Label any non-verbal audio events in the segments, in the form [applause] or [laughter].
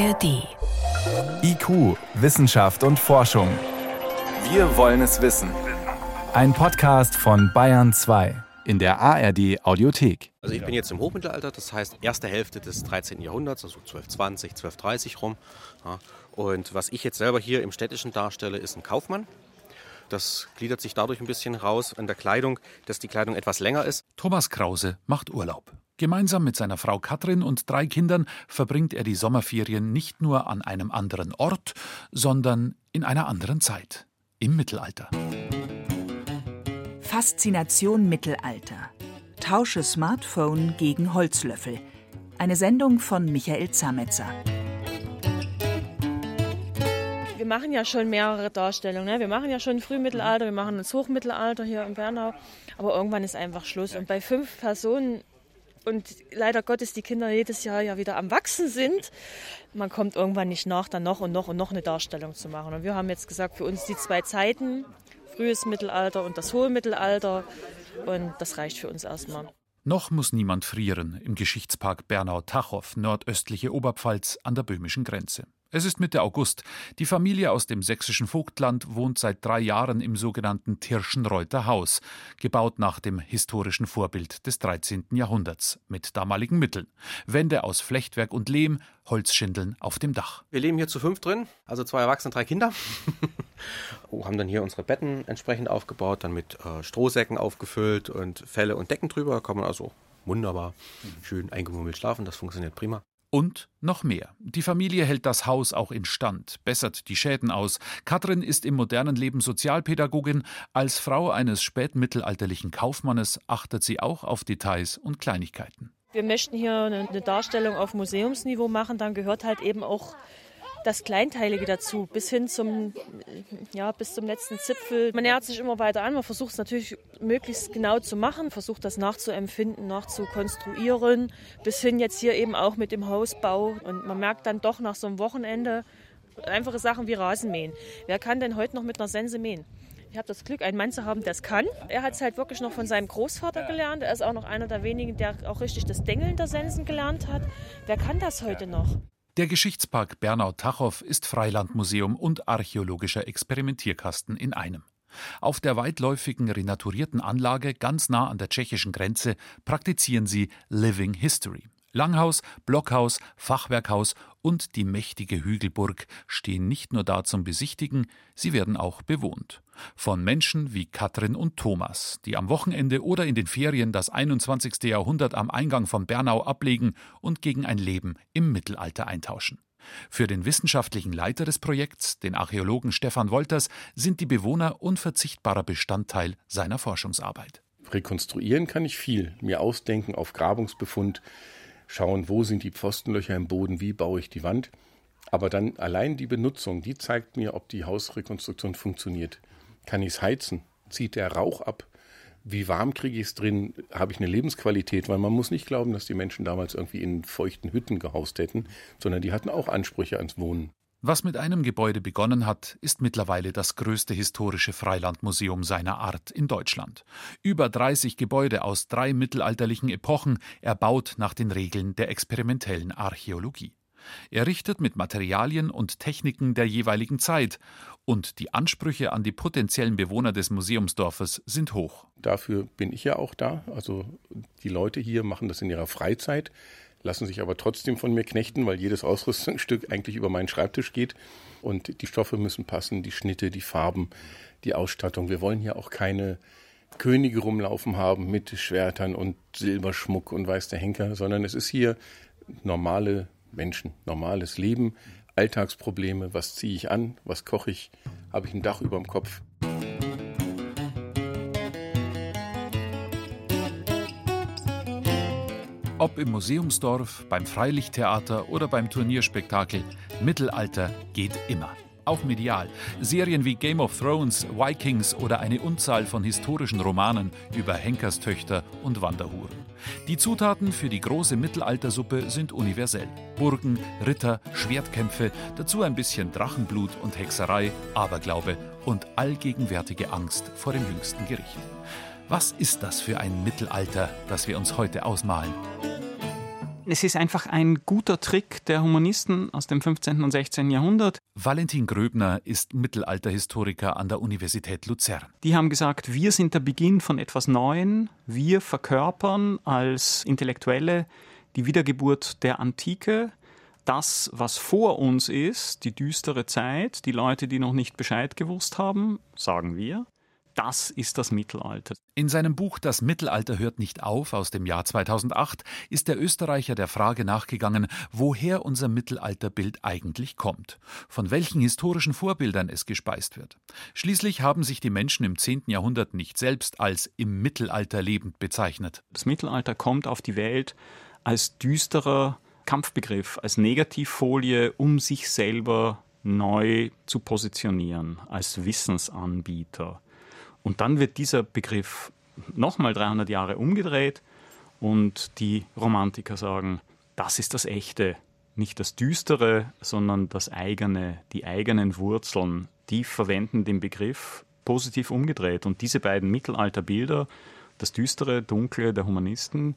ARD. IQ, Wissenschaft und Forschung. Wir wollen es wissen. Ein Podcast von Bayern 2 in der ARD Audiothek. Also ich bin jetzt im Hochmittelalter, das heißt erste Hälfte des 13. Jahrhunderts, also 1220, 1230 rum. Und was ich jetzt selber hier im Städtischen darstelle, ist ein Kaufmann. Das gliedert sich dadurch ein bisschen raus an der Kleidung, dass die Kleidung etwas länger ist. Thomas Krause macht Urlaub. Gemeinsam mit seiner Frau Katrin und drei Kindern verbringt er die Sommerferien nicht nur an einem anderen Ort, sondern in einer anderen Zeit, im Mittelalter. Faszination Mittelalter. Tausche Smartphone gegen Holzlöffel. Eine Sendung von Michael Zametzer. Wir machen ja schon mehrere Darstellungen. Ne? Wir machen ja schon Frühmittelalter, wir machen das Hochmittelalter hier in Bernau. Aber irgendwann ist einfach Schluss. Und bei fünf Personen und leider Gottes die Kinder jedes Jahr ja wieder am Wachsen sind, man kommt irgendwann nicht nach, dann noch und noch und noch eine Darstellung zu machen. Und wir haben jetzt gesagt, für uns die zwei Zeiten, frühes Mittelalter und das hohe Mittelalter, und das reicht für uns erstmal. Noch muss niemand frieren im Geschichtspark Bernau-Tachow, nordöstliche Oberpfalz an der böhmischen Grenze. Es ist Mitte August. Die Familie aus dem sächsischen Vogtland wohnt seit drei Jahren im sogenannten Tirschenreuther Haus, gebaut nach dem historischen Vorbild des 13. Jahrhunderts, mit damaligen Mitteln. Wände aus Flechtwerk und Lehm, Holzschindeln auf dem Dach. Wir leben hier zu fünf drin, also zwei Erwachsene, drei Kinder. [laughs] oh, haben dann hier unsere Betten entsprechend aufgebaut, dann mit äh, Strohsäcken aufgefüllt und Felle und Decken drüber. Kann man also wunderbar schön eingemummelt schlafen. Das funktioniert prima. Und noch mehr. Die Familie hält das Haus auch instand, bessert die Schäden aus. Katrin ist im modernen Leben Sozialpädagogin. Als Frau eines spätmittelalterlichen Kaufmannes achtet sie auch auf Details und Kleinigkeiten. Wir möchten hier eine Darstellung auf Museumsniveau machen. Dann gehört halt eben auch das Kleinteilige dazu, bis hin zum, ja, bis zum letzten Zipfel. Man nähert sich immer weiter an, man versucht es natürlich möglichst genau zu machen, versucht das nachzuempfinden, nachzukonstruieren, bis hin jetzt hier eben auch mit dem Hausbau. Und man merkt dann doch nach so einem Wochenende einfache Sachen wie Rasenmähen. Wer kann denn heute noch mit einer Sense mähen? Ich habe das Glück, einen Mann zu haben, der es kann. Er hat es halt wirklich noch von seinem Großvater gelernt. Er ist auch noch einer der wenigen, der auch richtig das Dengeln der Sensen gelernt hat. Wer kann das heute noch? Der Geschichtspark Bernau-Tachow ist Freilandmuseum und archäologischer Experimentierkasten in einem. Auf der weitläufigen renaturierten Anlage ganz nah an der tschechischen Grenze praktizieren sie Living History. Langhaus, Blockhaus, Fachwerkhaus und die mächtige Hügelburg stehen nicht nur da zum Besichtigen, sie werden auch bewohnt. Von Menschen wie Katrin und Thomas, die am Wochenende oder in den Ferien das 21. Jahrhundert am Eingang von Bernau ablegen und gegen ein Leben im Mittelalter eintauschen. Für den wissenschaftlichen Leiter des Projekts, den Archäologen Stefan Wolters, sind die Bewohner unverzichtbarer Bestandteil seiner Forschungsarbeit. Rekonstruieren kann ich viel, mir ausdenken auf Grabungsbefund, schauen, wo sind die Pfostenlöcher im Boden, wie baue ich die Wand. Aber dann allein die Benutzung, die zeigt mir, ob die Hausrekonstruktion funktioniert. Kann ich es heizen? Zieht der Rauch ab? Wie warm kriege ich es drin? Habe ich eine Lebensqualität? Weil man muss nicht glauben, dass die Menschen damals irgendwie in feuchten Hütten gehaust hätten, sondern die hatten auch Ansprüche ans Wohnen. Was mit einem Gebäude begonnen hat, ist mittlerweile das größte historische Freilandmuseum seiner Art in Deutschland. Über 30 Gebäude aus drei mittelalterlichen Epochen, erbaut nach den Regeln der experimentellen Archäologie. Errichtet mit Materialien und Techniken der jeweiligen Zeit. Und die Ansprüche an die potenziellen Bewohner des Museumsdorfes sind hoch. Dafür bin ich ja auch da. Also die Leute hier machen das in ihrer Freizeit lassen sich aber trotzdem von mir knechten, weil jedes Ausrüstungsstück eigentlich über meinen Schreibtisch geht. Und die Stoffe müssen passen, die Schnitte, die Farben, die Ausstattung. Wir wollen hier auch keine Könige rumlaufen haben mit Schwertern und Silberschmuck und weiß der Henker, sondern es ist hier normale Menschen, normales Leben, Alltagsprobleme. Was ziehe ich an? Was koche ich? Habe ich ein Dach über dem Kopf? Ob im Museumsdorf, beim Freilichttheater oder beim Turnierspektakel, Mittelalter geht immer. Auch medial. Serien wie Game of Thrones, Vikings oder eine Unzahl von historischen Romanen über Henkerstöchter und Wanderhuren. Die Zutaten für die große Mittelaltersuppe sind universell. Burgen, Ritter, Schwertkämpfe, dazu ein bisschen Drachenblut und Hexerei, Aberglaube und allgegenwärtige Angst vor dem jüngsten Gericht. Was ist das für ein Mittelalter, das wir uns heute ausmalen? Es ist einfach ein guter Trick der Humanisten aus dem 15. und 16. Jahrhundert. Valentin Gröbner ist Mittelalterhistoriker an der Universität Luzern. Die haben gesagt, wir sind der Beginn von etwas Neuem. Wir verkörpern als Intellektuelle die Wiedergeburt der Antike. Das, was vor uns ist, die düstere Zeit, die Leute, die noch nicht Bescheid gewusst haben, sagen wir. Das ist das Mittelalter. In seinem Buch Das Mittelalter hört nicht auf aus dem Jahr 2008 ist der Österreicher der Frage nachgegangen, woher unser Mittelalterbild eigentlich kommt, von welchen historischen Vorbildern es gespeist wird. Schließlich haben sich die Menschen im 10. Jahrhundert nicht selbst als im Mittelalter lebend bezeichnet. Das Mittelalter kommt auf die Welt als düsterer Kampfbegriff, als Negativfolie, um sich selber neu zu positionieren, als Wissensanbieter. Und dann wird dieser Begriff nochmal 300 Jahre umgedreht und die Romantiker sagen, das ist das Echte, nicht das Düstere, sondern das eigene, die eigenen Wurzeln. Die verwenden den Begriff positiv umgedreht. Und diese beiden Mittelalterbilder, das Düstere, Dunkle der Humanisten,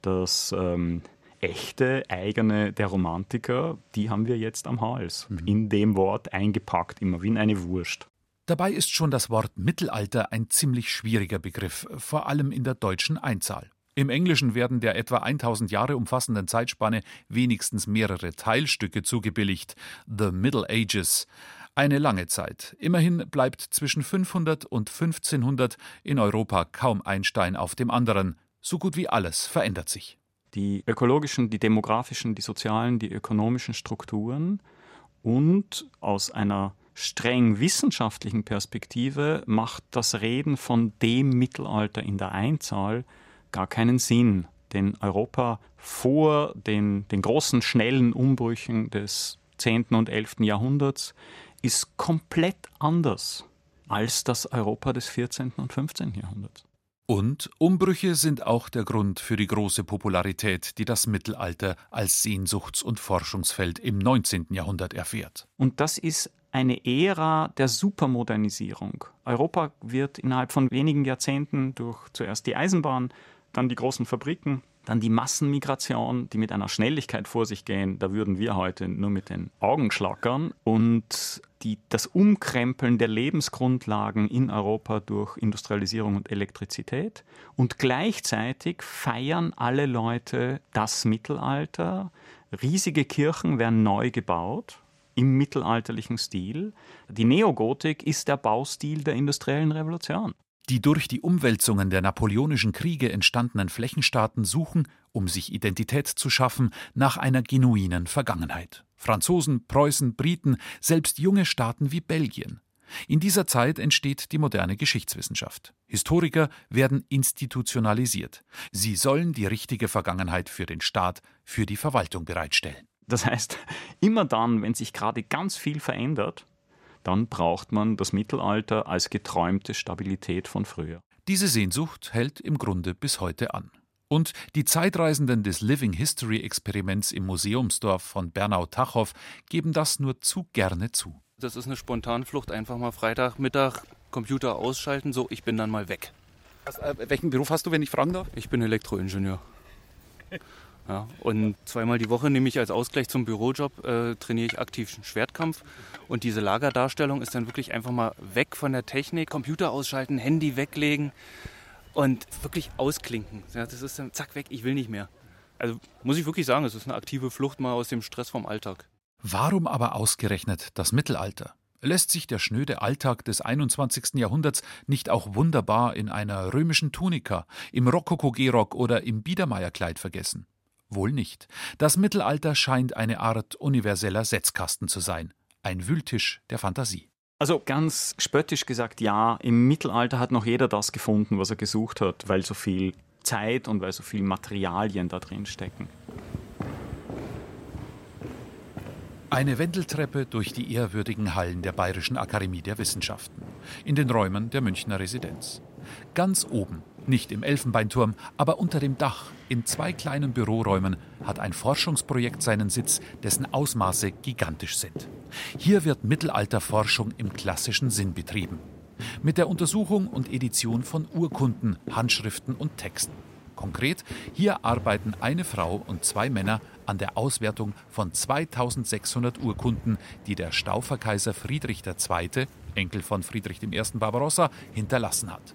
das ähm, echte, eigene der Romantiker, die haben wir jetzt am Hals. Mhm. In dem Wort eingepackt, immer wie in eine Wurst. Dabei ist schon das Wort Mittelalter ein ziemlich schwieriger Begriff, vor allem in der deutschen Einzahl. Im Englischen werden der etwa 1000 Jahre umfassenden Zeitspanne wenigstens mehrere Teilstücke zugebilligt. The Middle Ages. Eine lange Zeit. Immerhin bleibt zwischen 500 und 1500 in Europa kaum ein Stein auf dem anderen. So gut wie alles verändert sich. Die ökologischen, die demografischen, die sozialen, die ökonomischen Strukturen und aus einer streng wissenschaftlichen Perspektive macht das Reden von dem Mittelalter in der Einzahl gar keinen Sinn. Denn Europa vor den, den großen, schnellen Umbrüchen des 10. und 11. Jahrhunderts ist komplett anders als das Europa des 14. und 15. Jahrhunderts. Und Umbrüche sind auch der Grund für die große Popularität, die das Mittelalter als Sehnsuchts- und Forschungsfeld im 19. Jahrhundert erfährt. Und das ist eine Ära der Supermodernisierung. Europa wird innerhalb von wenigen Jahrzehnten durch zuerst die Eisenbahn, dann die großen Fabriken, dann die Massenmigration, die mit einer Schnelligkeit vor sich gehen, da würden wir heute nur mit den Augen schlackern. Und die, das Umkrempeln der Lebensgrundlagen in Europa durch Industrialisierung und Elektrizität. Und gleichzeitig feiern alle Leute das Mittelalter. Riesige Kirchen werden neu gebaut im mittelalterlichen Stil. Die Neogotik ist der Baustil der industriellen Revolution. Die durch die Umwälzungen der napoleonischen Kriege entstandenen Flächenstaaten suchen, um sich Identität zu schaffen, nach einer genuinen Vergangenheit. Franzosen, Preußen, Briten, selbst junge Staaten wie Belgien. In dieser Zeit entsteht die moderne Geschichtswissenschaft. Historiker werden institutionalisiert. Sie sollen die richtige Vergangenheit für den Staat, für die Verwaltung bereitstellen. Das heißt, [laughs] immer dann, wenn sich gerade ganz viel verändert, dann braucht man das Mittelalter als geträumte Stabilität von früher. Diese Sehnsucht hält im Grunde bis heute an. Und die Zeitreisenden des Living History Experiments im Museumsdorf von Bernau-Tachow geben das nur zu gerne zu. Das ist eine Spontanflucht, einfach mal Freitagmittag Computer ausschalten, so ich bin dann mal weg. Was, äh, welchen Beruf hast du, wenn ich fragen darf? Ich bin Elektroingenieur. Ja, und zweimal die Woche nehme ich als Ausgleich zum Bürojob, äh, trainiere ich aktiven Schwertkampf. Und diese Lagerdarstellung ist dann wirklich einfach mal weg von der Technik, Computer ausschalten, Handy weglegen und wirklich ausklinken. Ja, das ist dann zack weg, ich will nicht mehr. Also muss ich wirklich sagen, es ist eine aktive Flucht mal aus dem Stress vom Alltag. Warum aber ausgerechnet das Mittelalter? Lässt sich der schnöde Alltag des 21. Jahrhunderts nicht auch wunderbar in einer römischen Tunika, im Rokoko-Gehrock oder im Biedermeierkleid vergessen? Wohl nicht. Das Mittelalter scheint eine Art universeller Setzkasten zu sein, ein Wühltisch der Fantasie. Also ganz spöttisch gesagt, ja, im Mittelalter hat noch jeder das gefunden, was er gesucht hat, weil so viel Zeit und weil so viel Materialien da drin stecken. Eine Wendeltreppe durch die ehrwürdigen Hallen der Bayerischen Akademie der Wissenschaften, in den Räumen der Münchner Residenz. Ganz oben nicht im Elfenbeinturm, aber unter dem Dach, in zwei kleinen Büroräumen, hat ein Forschungsprojekt seinen Sitz, dessen Ausmaße gigantisch sind. Hier wird Mittelalterforschung im klassischen Sinn betrieben. Mit der Untersuchung und Edition von Urkunden, Handschriften und Texten. Konkret, hier arbeiten eine Frau und zwei Männer an der Auswertung von 2600 Urkunden, die der Stauferkaiser Friedrich II., Enkel von Friedrich I. Barbarossa, hinterlassen hat.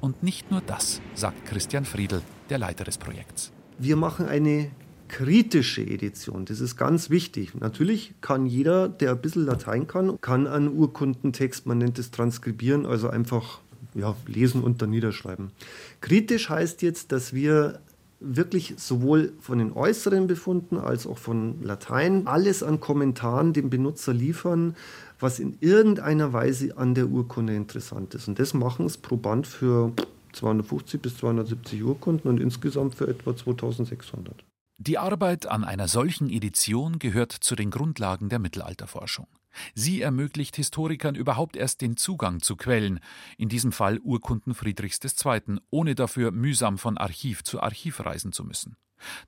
Und nicht nur das, sagt Christian Friedl, der Leiter des Projekts. Wir machen eine kritische Edition. Das ist ganz wichtig. Natürlich kann jeder, der ein bisschen Latein kann, kann einen Urkundentext, man nennt es transkribieren, also einfach ja, lesen und dann niederschreiben. Kritisch heißt jetzt, dass wir wirklich sowohl von den äußeren Befunden als auch von Latein alles an Kommentaren dem Benutzer liefern, was in irgendeiner Weise an der Urkunde interessant ist. Und das machen es pro Band für 250 bis 270 Urkunden und insgesamt für etwa 2600. Die Arbeit an einer solchen Edition gehört zu den Grundlagen der Mittelalterforschung. Sie ermöglicht Historikern überhaupt erst den Zugang zu Quellen, in diesem Fall Urkunden Friedrichs II., ohne dafür mühsam von Archiv zu Archiv reisen zu müssen.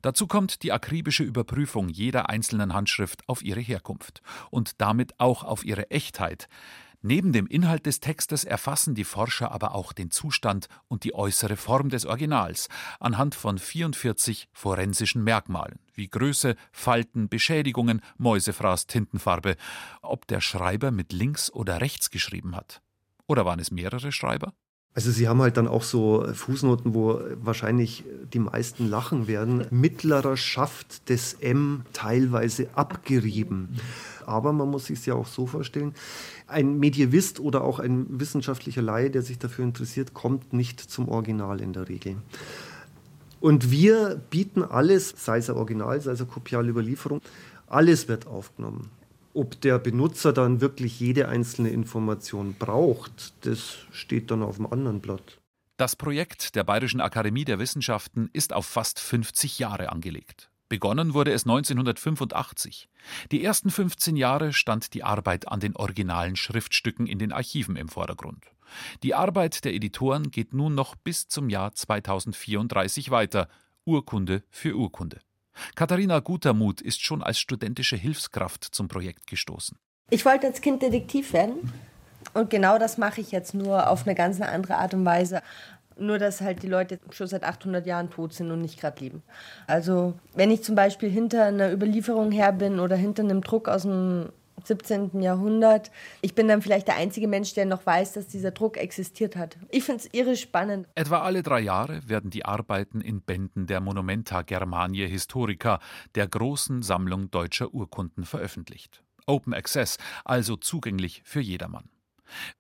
Dazu kommt die akribische Überprüfung jeder einzelnen Handschrift auf ihre Herkunft und damit auch auf ihre Echtheit, Neben dem Inhalt des Textes erfassen die Forscher aber auch den Zustand und die äußere Form des Originals anhand von 44 forensischen Merkmalen wie Größe, Falten, Beschädigungen, Mäusefraß, Tintenfarbe, ob der Schreiber mit links oder rechts geschrieben hat. Oder waren es mehrere Schreiber? Also sie haben halt dann auch so Fußnoten, wo wahrscheinlich die meisten lachen werden. Mittlerer Schaft des M teilweise abgerieben. Aber man muss sich es ja auch so vorstellen, ein Medievist oder auch ein wissenschaftlicher Laie, der sich dafür interessiert, kommt nicht zum Original in der Regel. Und wir bieten alles, sei es ein Original, sei es eine kopiale Überlieferung, alles wird aufgenommen. Ob der Benutzer dann wirklich jede einzelne Information braucht, das steht dann auf dem anderen Blatt. Das Projekt der Bayerischen Akademie der Wissenschaften ist auf fast 50 Jahre angelegt. Begonnen wurde es 1985. Die ersten 15 Jahre stand die Arbeit an den originalen Schriftstücken in den Archiven im Vordergrund. Die Arbeit der Editoren geht nun noch bis zum Jahr 2034 weiter, Urkunde für Urkunde. Katharina Gutermuth ist schon als studentische Hilfskraft zum Projekt gestoßen. Ich wollte als Kind Detektiv werden. Und genau das mache ich jetzt nur auf eine ganz andere Art und Weise. Nur, dass halt die Leute schon seit 800 Jahren tot sind und nicht gerade leben. Also, wenn ich zum Beispiel hinter einer Überlieferung her bin oder hinter einem Druck aus dem 17. Jahrhundert, ich bin dann vielleicht der einzige Mensch, der noch weiß, dass dieser Druck existiert hat. Ich finde es irre spannend. Etwa alle drei Jahre werden die Arbeiten in Bänden der Monumenta Germaniae Historica, der großen Sammlung deutscher Urkunden, veröffentlicht. Open Access, also zugänglich für jedermann.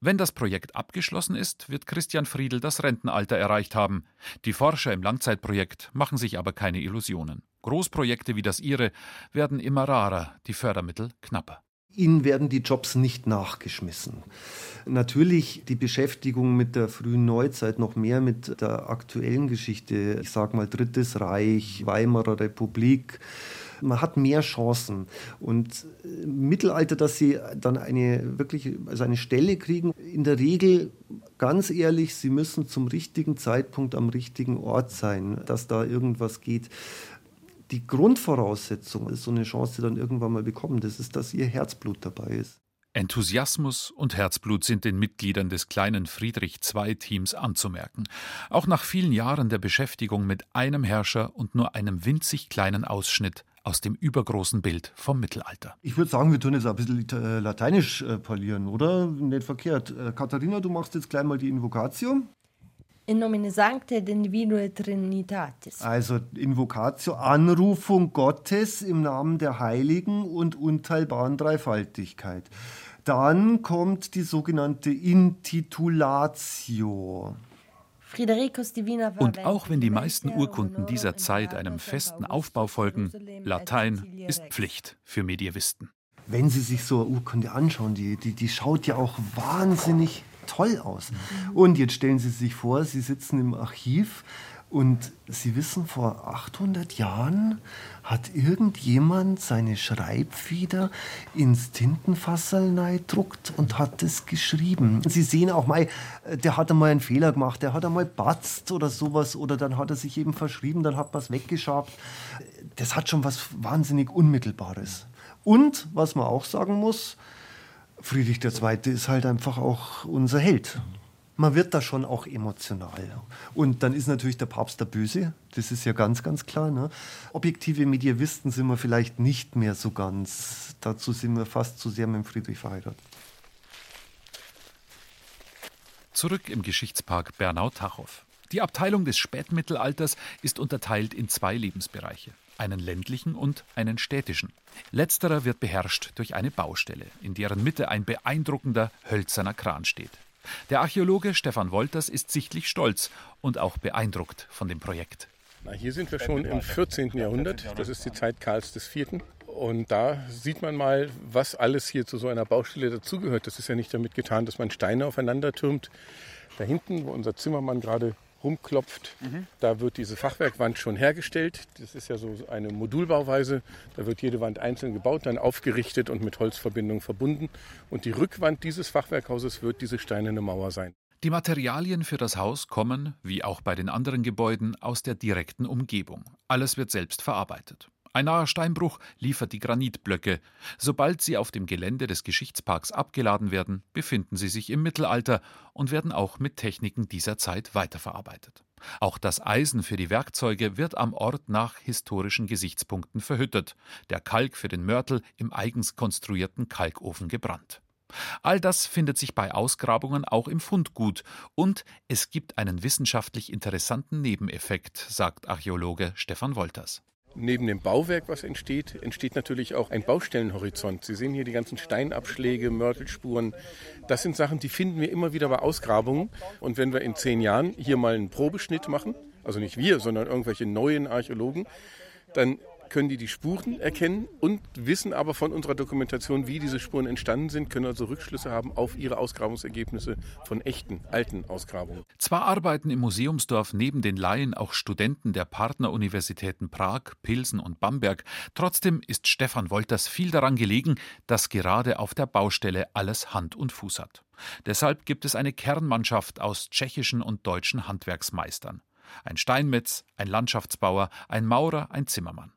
Wenn das Projekt abgeschlossen ist, wird Christian Friedl das Rentenalter erreicht haben. Die Forscher im Langzeitprojekt machen sich aber keine Illusionen. Großprojekte wie das ihre werden immer rarer, die Fördermittel knapper. Ihnen werden die Jobs nicht nachgeschmissen. Natürlich die Beschäftigung mit der frühen Neuzeit, noch mehr mit der aktuellen Geschichte, ich sage mal Drittes Reich, Weimarer Republik, man hat mehr Chancen. Und im Mittelalter, dass sie dann eine wirklich also eine Stelle kriegen, in der Regel ganz ehrlich, sie müssen zum richtigen Zeitpunkt am richtigen Ort sein, dass da irgendwas geht. Die Grundvoraussetzung ist so eine Chance dann irgendwann mal bekommen, das ist, dass ihr Herzblut dabei ist. Enthusiasmus und Herzblut sind den Mitgliedern des kleinen Friedrich II-Teams anzumerken. Auch nach vielen Jahren der Beschäftigung mit einem Herrscher und nur einem winzig kleinen Ausschnitt aus dem übergroßen Bild vom Mittelalter. Ich würde sagen, wir tun jetzt ein bisschen äh, lateinisch äh, parlieren, oder? Nicht verkehrt. Äh, Katharina, du machst jetzt gleich mal die Invokatio. In nomine Sancte Divino Trinitatis. Also Invokatio, Anrufung Gottes im Namen der Heiligen und unteilbaren Dreifaltigkeit. Dann kommt die sogenannte Intitulatio. Und auch wenn die meisten Urkunden dieser Zeit einem festen Aufbau folgen, Latein ist Pflicht für Medievisten. Wenn Sie sich so eine Urkunde anschauen, die, die, die schaut ja auch wahnsinnig toll aus. Und jetzt stellen Sie sich vor, Sie sitzen im Archiv und Sie wissen, vor 800 Jahren hat irgendjemand seine Schreibfeder ins Tintenfasserl druckt und hat es geschrieben. Sie sehen auch mal, der hat einmal einen Fehler gemacht, der hat einmal batzt oder sowas oder dann hat er sich eben verschrieben, dann hat es weggeschabt. Das hat schon was wahnsinnig Unmittelbares. Und, was man auch sagen muss, Friedrich II. ist halt einfach auch unser Held. man wird da schon auch emotional. Und dann ist natürlich der Papst der Böse, das ist ja ganz, ganz klar. Ne? Objektive Medievisten sind wir vielleicht nicht mehr so ganz. Dazu sind wir fast zu sehr mit Friedrich verheiratet. Zurück im Geschichtspark Bernau-Tachow. Die Abteilung des Spätmittelalters ist unterteilt in zwei Lebensbereiche, einen ländlichen und einen städtischen. Letzterer wird beherrscht durch eine Baustelle, in deren Mitte ein beeindruckender hölzerner Kran steht. Der Archäologe Stefan Wolters ist sichtlich stolz und auch beeindruckt von dem Projekt. Na, hier sind wir schon im 14. Jahrhundert. Das ist die Zeit Karls IV. Und da sieht man mal, was alles hier zu so einer Baustelle dazugehört. Das ist ja nicht damit getan, dass man Steine aufeinander türmt. Da hinten, wo unser Zimmermann gerade rumklopft. Mhm. Da wird diese Fachwerkwand schon hergestellt. Das ist ja so eine Modulbauweise. Da wird jede Wand einzeln gebaut, dann aufgerichtet und mit Holzverbindungen verbunden. Und die Rückwand dieses Fachwerkhauses wird diese steinerne Mauer sein. Die Materialien für das Haus kommen, wie auch bei den anderen Gebäuden, aus der direkten Umgebung. Alles wird selbst verarbeitet. Ein naher Steinbruch liefert die Granitblöcke. Sobald sie auf dem Gelände des Geschichtsparks abgeladen werden, befinden sie sich im Mittelalter und werden auch mit Techniken dieser Zeit weiterverarbeitet. Auch das Eisen für die Werkzeuge wird am Ort nach historischen Gesichtspunkten verhüttet, der Kalk für den Mörtel im eigens konstruierten Kalkofen gebrannt. All das findet sich bei Ausgrabungen auch im Fundgut und es gibt einen wissenschaftlich interessanten Nebeneffekt, sagt Archäologe Stefan Wolters. Neben dem Bauwerk, was entsteht, entsteht natürlich auch ein Baustellenhorizont. Sie sehen hier die ganzen Steinabschläge, Mörtelspuren. Das sind Sachen, die finden wir immer wieder bei Ausgrabungen. Und wenn wir in zehn Jahren hier mal einen Probeschnitt machen, also nicht wir, sondern irgendwelche neuen Archäologen, dann können die die Spuren erkennen und wissen aber von unserer Dokumentation, wie diese Spuren entstanden sind, können also Rückschlüsse haben auf ihre Ausgrabungsergebnisse von echten, alten Ausgrabungen. Zwar arbeiten im Museumsdorf neben den Laien auch Studenten der Partneruniversitäten Prag, Pilsen und Bamberg, trotzdem ist Stefan Wolters viel daran gelegen, dass gerade auf der Baustelle alles Hand und Fuß hat. Deshalb gibt es eine Kernmannschaft aus tschechischen und deutschen Handwerksmeistern. Ein Steinmetz, ein Landschaftsbauer, ein Maurer, ein Zimmermann.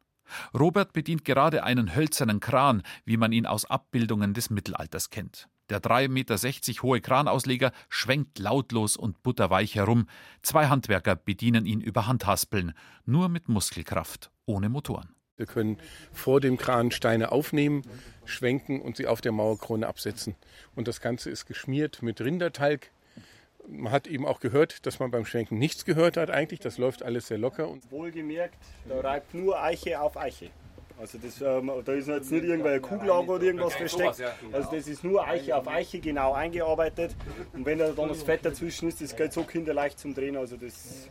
Robert bedient gerade einen hölzernen Kran, wie man ihn aus Abbildungen des Mittelalters kennt. Der 3,60 Meter hohe Kranausleger schwenkt lautlos und butterweich herum. Zwei Handwerker bedienen ihn über Handhaspeln, nur mit Muskelkraft, ohne Motoren. Wir können vor dem Kran Steine aufnehmen, schwenken und sie auf der Mauerkrone absetzen. Und das Ganze ist geschmiert mit Rindertalg, man hat eben auch gehört, dass man beim Schwenken nichts gehört hat eigentlich. Das läuft alles sehr locker. Und Wohlgemerkt, da reibt nur Eiche auf Eiche. Also das, ähm, da ist jetzt nicht irgendwelche Kugellager oder irgendwas versteckt. Also das ist nur Eiche auf Eiche genau eingearbeitet. Und wenn da dann das Fett dazwischen ist, das geht so kinderleicht zum Drehen. Also das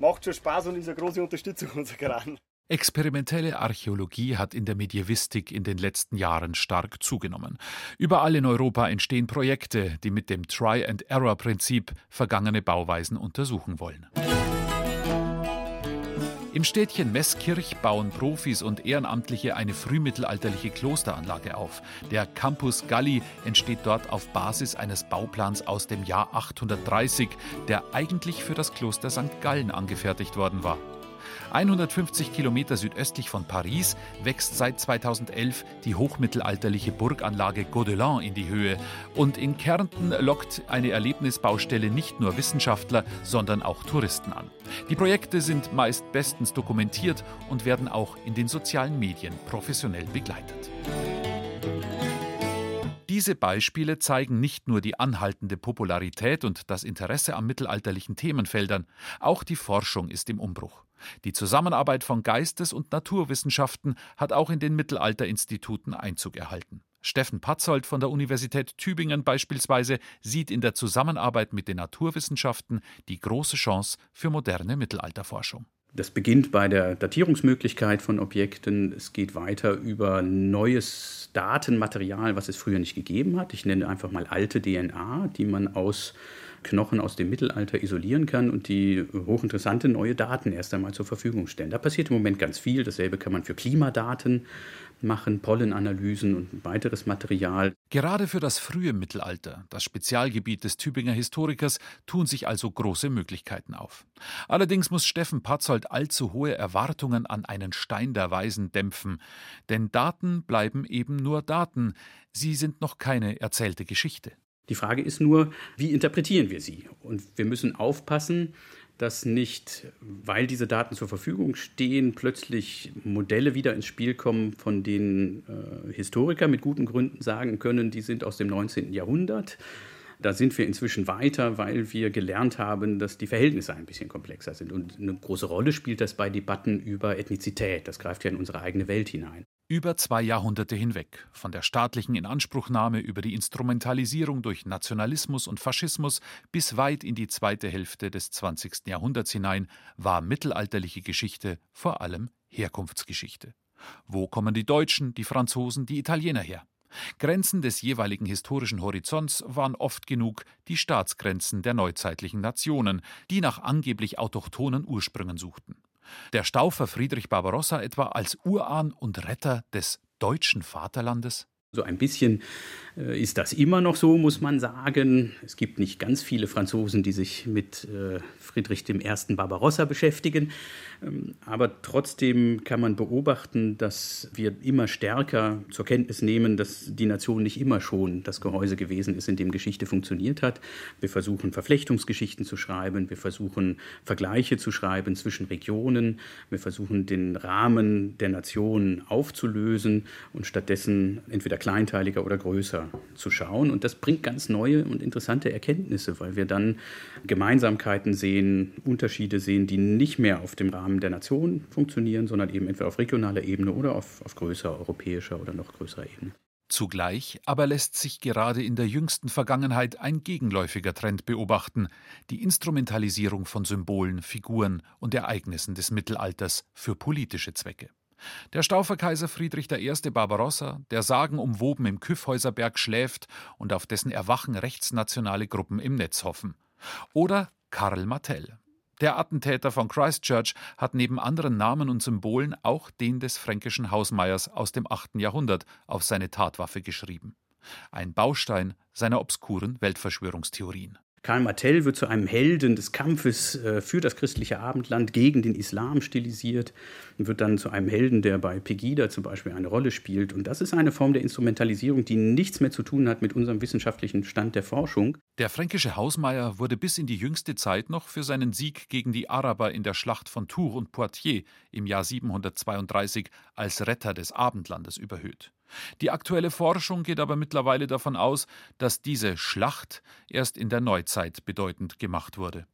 macht schon Spaß und ist eine große Unterstützung unserer Kran. Experimentelle Archäologie hat in der Medievistik in den letzten Jahren stark zugenommen. Überall in Europa entstehen Projekte, die mit dem Try-and-Error-Prinzip vergangene Bauweisen untersuchen wollen. Im Städtchen Meßkirch bauen Profis und Ehrenamtliche eine frühmittelalterliche Klosteranlage auf. Der Campus Galli entsteht dort auf Basis eines Bauplans aus dem Jahr 830, der eigentlich für das Kloster St. Gallen angefertigt worden war. 150 Kilometer südöstlich von Paris wächst seit 2011 die hochmittelalterliche Burganlage Gaudelin in die Höhe. Und in Kärnten lockt eine Erlebnisbaustelle nicht nur Wissenschaftler, sondern auch Touristen an. Die Projekte sind meist bestens dokumentiert und werden auch in den sozialen Medien professionell begleitet. Diese Beispiele zeigen nicht nur die anhaltende Popularität und das Interesse an mittelalterlichen Themenfeldern, auch die Forschung ist im Umbruch. Die Zusammenarbeit von Geistes- und Naturwissenschaften hat auch in den Mittelalterinstituten Einzug erhalten. Steffen Patzold von der Universität Tübingen beispielsweise sieht in der Zusammenarbeit mit den Naturwissenschaften die große Chance für moderne Mittelalterforschung. Das beginnt bei der Datierungsmöglichkeit von Objekten. Es geht weiter über neues Datenmaterial, was es früher nicht gegeben hat. Ich nenne einfach mal alte DNA, die man aus Knochen aus dem Mittelalter isolieren kann und die hochinteressante neue Daten erst einmal zur Verfügung stellen. Da passiert im Moment ganz viel. Dasselbe kann man für Klimadaten machen, Pollenanalysen und weiteres Material. Gerade für das frühe Mittelalter, das Spezialgebiet des Tübinger Historikers, tun sich also große Möglichkeiten auf. Allerdings muss Steffen Patzold allzu hohe Erwartungen an einen Stein der Weisen dämpfen, denn Daten bleiben eben nur Daten, sie sind noch keine erzählte Geschichte. Die Frage ist nur, wie interpretieren wir sie? Und wir müssen aufpassen, dass nicht, weil diese Daten zur Verfügung stehen, plötzlich Modelle wieder ins Spiel kommen, von denen äh, Historiker mit guten Gründen sagen können, die sind aus dem 19. Jahrhundert. Da sind wir inzwischen weiter, weil wir gelernt haben, dass die Verhältnisse ein bisschen komplexer sind. Und eine große Rolle spielt das bei Debatten über Ethnizität. Das greift ja in unsere eigene Welt hinein. Über zwei Jahrhunderte hinweg, von der staatlichen Inanspruchnahme über die Instrumentalisierung durch Nationalismus und Faschismus bis weit in die zweite Hälfte des 20. Jahrhunderts hinein, war mittelalterliche Geschichte vor allem Herkunftsgeschichte. Wo kommen die Deutschen, die Franzosen, die Italiener her? Grenzen des jeweiligen historischen Horizonts waren oft genug die Staatsgrenzen der neuzeitlichen Nationen, die nach angeblich autochthonen Ursprüngen suchten. Der Staufer Friedrich Barbarossa etwa als Urahn und Retter des deutschen Vaterlandes? So ein bisschen ist das immer noch so, muss man sagen. Es gibt nicht ganz viele Franzosen, die sich mit äh, Friedrich I. Barbarossa beschäftigen. Ähm, aber trotzdem kann man beobachten, dass wir immer stärker zur Kenntnis nehmen, dass die Nation nicht immer schon das Gehäuse gewesen ist, in dem Geschichte funktioniert hat. Wir versuchen Verflechtungsgeschichten zu schreiben, wir versuchen Vergleiche zu schreiben zwischen Regionen, wir versuchen den Rahmen der Nation aufzulösen und stattdessen entweder kleinteiliger oder größer zu schauen. Und das bringt ganz neue und interessante Erkenntnisse, weil wir dann Gemeinsamkeiten sehen, Unterschiede sehen, die nicht mehr auf dem Rahmen der Nation funktionieren, sondern eben entweder auf regionaler Ebene oder auf, auf größerer europäischer oder noch größerer Ebene. Zugleich aber lässt sich gerade in der jüngsten Vergangenheit ein gegenläufiger Trend beobachten, die Instrumentalisierung von Symbolen, Figuren und Ereignissen des Mittelalters für politische Zwecke. Der Stauferkaiser Friedrich I. Barbarossa, der sagenumwoben im Kyffhäuserberg schläft und auf dessen Erwachen rechtsnationale Gruppen im Netz hoffen. Oder Karl Martell. Der Attentäter von Christchurch hat neben anderen Namen und Symbolen auch den des fränkischen Hausmeiers aus dem 8. Jahrhundert auf seine Tatwaffe geschrieben. Ein Baustein seiner obskuren Weltverschwörungstheorien. Karl Martell wird zu einem Helden des Kampfes äh, für das christliche Abendland gegen den Islam stilisiert und wird dann zu einem Helden, der bei Pegida zum Beispiel eine Rolle spielt. Und das ist eine Form der Instrumentalisierung, die nichts mehr zu tun hat mit unserem wissenschaftlichen Stand der Forschung. Der fränkische Hausmeier wurde bis in die jüngste Zeit noch für seinen Sieg gegen die Araber in der Schlacht von Tours und Poitiers im Jahr 732 als Retter des Abendlandes überhöht. Die aktuelle Forschung geht aber mittlerweile davon aus, dass diese Schlacht erst in der Neuzeit bedeutend gemacht wurde.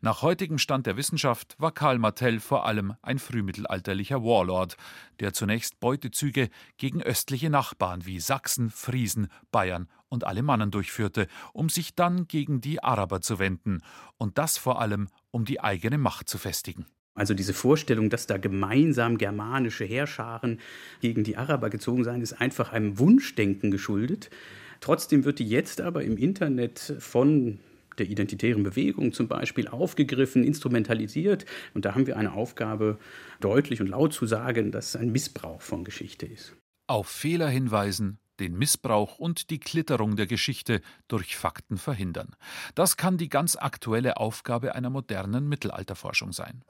Nach heutigem Stand der Wissenschaft war Karl Martell vor allem ein frühmittelalterlicher Warlord, der zunächst Beutezüge gegen östliche Nachbarn wie Sachsen, Friesen, Bayern und Alemannen durchführte, um sich dann gegen die Araber zu wenden, und das vor allem, um die eigene Macht zu festigen. Also diese Vorstellung, dass da gemeinsam germanische Heerscharen gegen die Araber gezogen seien, ist einfach einem Wunschdenken geschuldet. Trotzdem wird die jetzt aber im Internet von der identitären Bewegung zum Beispiel aufgegriffen, instrumentalisiert. Und da haben wir eine Aufgabe, deutlich und laut zu sagen, dass es ein Missbrauch von Geschichte ist. Auf Fehler hinweisen, den Missbrauch und die Klitterung der Geschichte durch Fakten verhindern. Das kann die ganz aktuelle Aufgabe einer modernen Mittelalterforschung sein.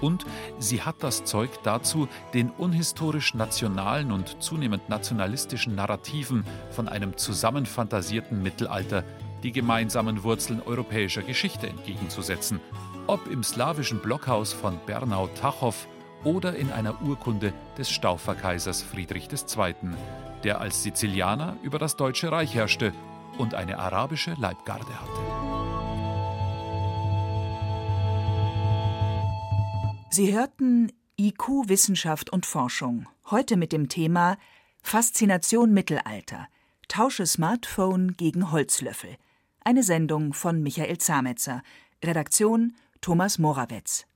Und sie hat das Zeug dazu, den unhistorisch nationalen und zunehmend nationalistischen Narrativen von einem zusammenfantasierten Mittelalter die gemeinsamen Wurzeln europäischer Geschichte entgegenzusetzen. Ob im slawischen Blockhaus von Bernau Tachow oder in einer Urkunde des Stauferkaisers Friedrich II., der als Sizilianer über das Deutsche Reich herrschte und eine arabische Leibgarde hatte. Sie hörten IQ Wissenschaft und Forschung, heute mit dem Thema Faszination Mittelalter. Tausche Smartphone gegen Holzlöffel. Eine Sendung von Michael Zametzer. Redaktion Thomas Morawetz.